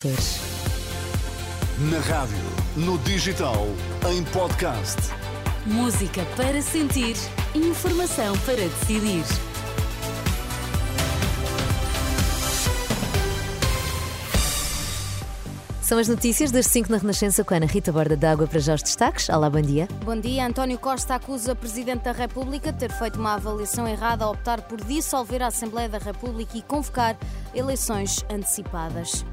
Na rádio, no digital, em podcast. Música para sentir, informação para decidir. São as notícias das 5 na Renascença com a Ana Rita Borda d'Água para já os destaques. Olá, bom dia. Bom dia. António Costa acusa o Presidente da República de ter feito uma avaliação errada ao optar por dissolver a Assembleia da República e convocar eleições antecipadas.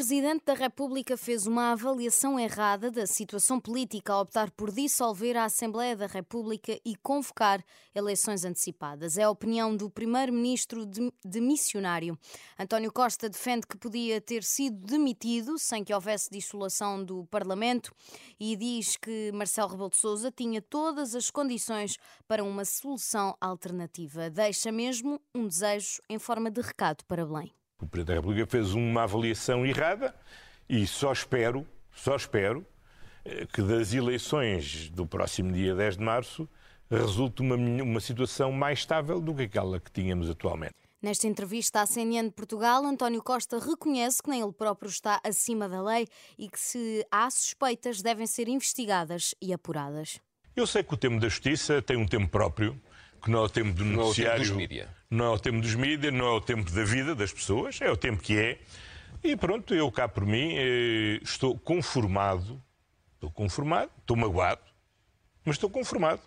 Presidente da República fez uma avaliação errada da situação política ao optar por dissolver a Assembleia da República e convocar eleições antecipadas. É a opinião do Primeiro-Ministro de Missionário. António Costa defende que podia ter sido demitido sem que houvesse dissolução do Parlamento e diz que Marcelo Rebelo de Sousa tinha todas as condições para uma solução alternativa. Deixa mesmo um desejo em forma de recado para Belém. O Presidente da República fez uma avaliação errada e só espero, só espero, eh, que das eleições do próximo dia 10 de março resulte uma, uma situação mais estável do que aquela que tínhamos atualmente. Nesta entrevista à CNN de Portugal, António Costa reconhece que nem ele próprio está acima da lei e que, se há suspeitas, devem ser investigadas e apuradas. Eu sei que o tempo da justiça tem um tempo próprio que não é o tempo do não noticiário. É o tempo dos mídias. Não é o tempo dos mídias, não é o tempo da vida das pessoas, é o tempo que é. E pronto, eu cá por mim eh, estou conformado, estou conformado, estou magoado, mas estou conformado.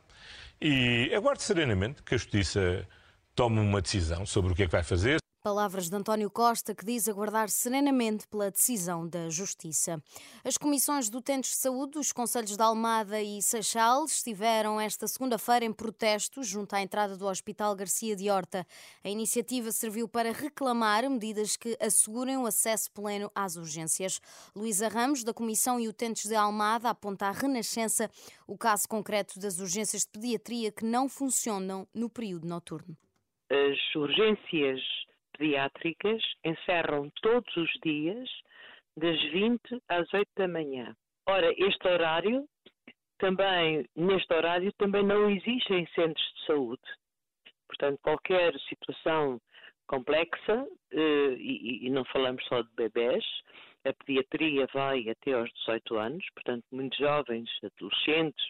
E aguardo serenamente que a Justiça tome uma decisão sobre o que é que vai fazer. Palavras de António Costa, que diz aguardar serenamente pela decisão da Justiça. As comissões do Utentes de Saúde dos Conselhos de Almada e Seixal estiveram esta segunda-feira em protesto junto à entrada do Hospital Garcia de Horta. A iniciativa serviu para reclamar medidas que assegurem o acesso pleno às urgências. Luísa Ramos, da Comissão e Utentes de Almada, aponta à Renascença o caso concreto das urgências de pediatria que não funcionam no período noturno. As urgências pediátricas encerram todos os dias das 20 às 8 da manhã. Ora, este horário também, neste horário também não existem centros de saúde. Portanto, qualquer situação complexa, eh, e, não falamos só de bebés, a pediatria vai até aos 18 anos, portanto, muitos jovens, adolescentes,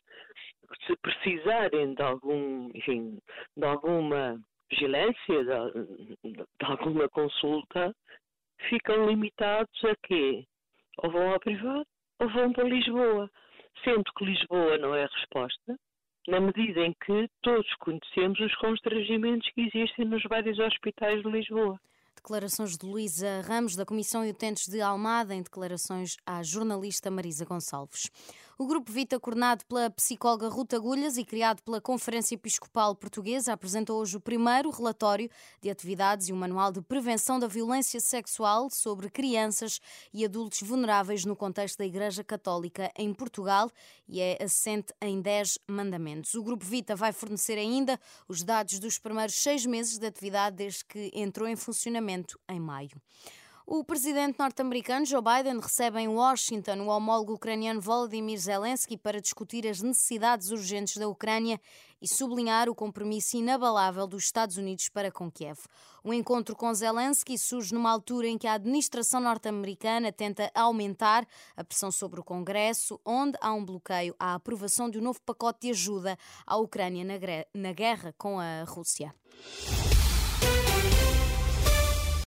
se precisarem de algum, enfim, de alguma vigilância, de, de alguma consulta, ficam limitados a quê? Ou vão ao privado ou vão para Lisboa. Sendo que Lisboa não é a resposta, na medida em que todos conhecemos os constrangimentos que existem nos vários hospitais de Lisboa. Declarações de Luísa Ramos, da Comissão Utentes de Almada, em declarações à jornalista Marisa Gonçalves. O Grupo Vita, coordenado pela psicóloga Ruta Agulhas e criado pela Conferência Episcopal Portuguesa, apresentou hoje o primeiro relatório de atividades e um manual de prevenção da violência sexual sobre crianças e adultos vulneráveis no contexto da Igreja Católica em Portugal e é assente em 10 mandamentos. O Grupo Vita vai fornecer ainda os dados dos primeiros seis meses de atividade desde que entrou em funcionamento em maio. O presidente norte-americano Joe Biden recebe em Washington o homólogo ucraniano Volodymyr Zelensky para discutir as necessidades urgentes da Ucrânia e sublinhar o compromisso inabalável dos Estados Unidos para com Kiev. O encontro com Zelensky surge numa altura em que a administração norte-americana tenta aumentar a pressão sobre o Congresso, onde há um bloqueio à aprovação de um novo pacote de ajuda à Ucrânia na guerra com a Rússia.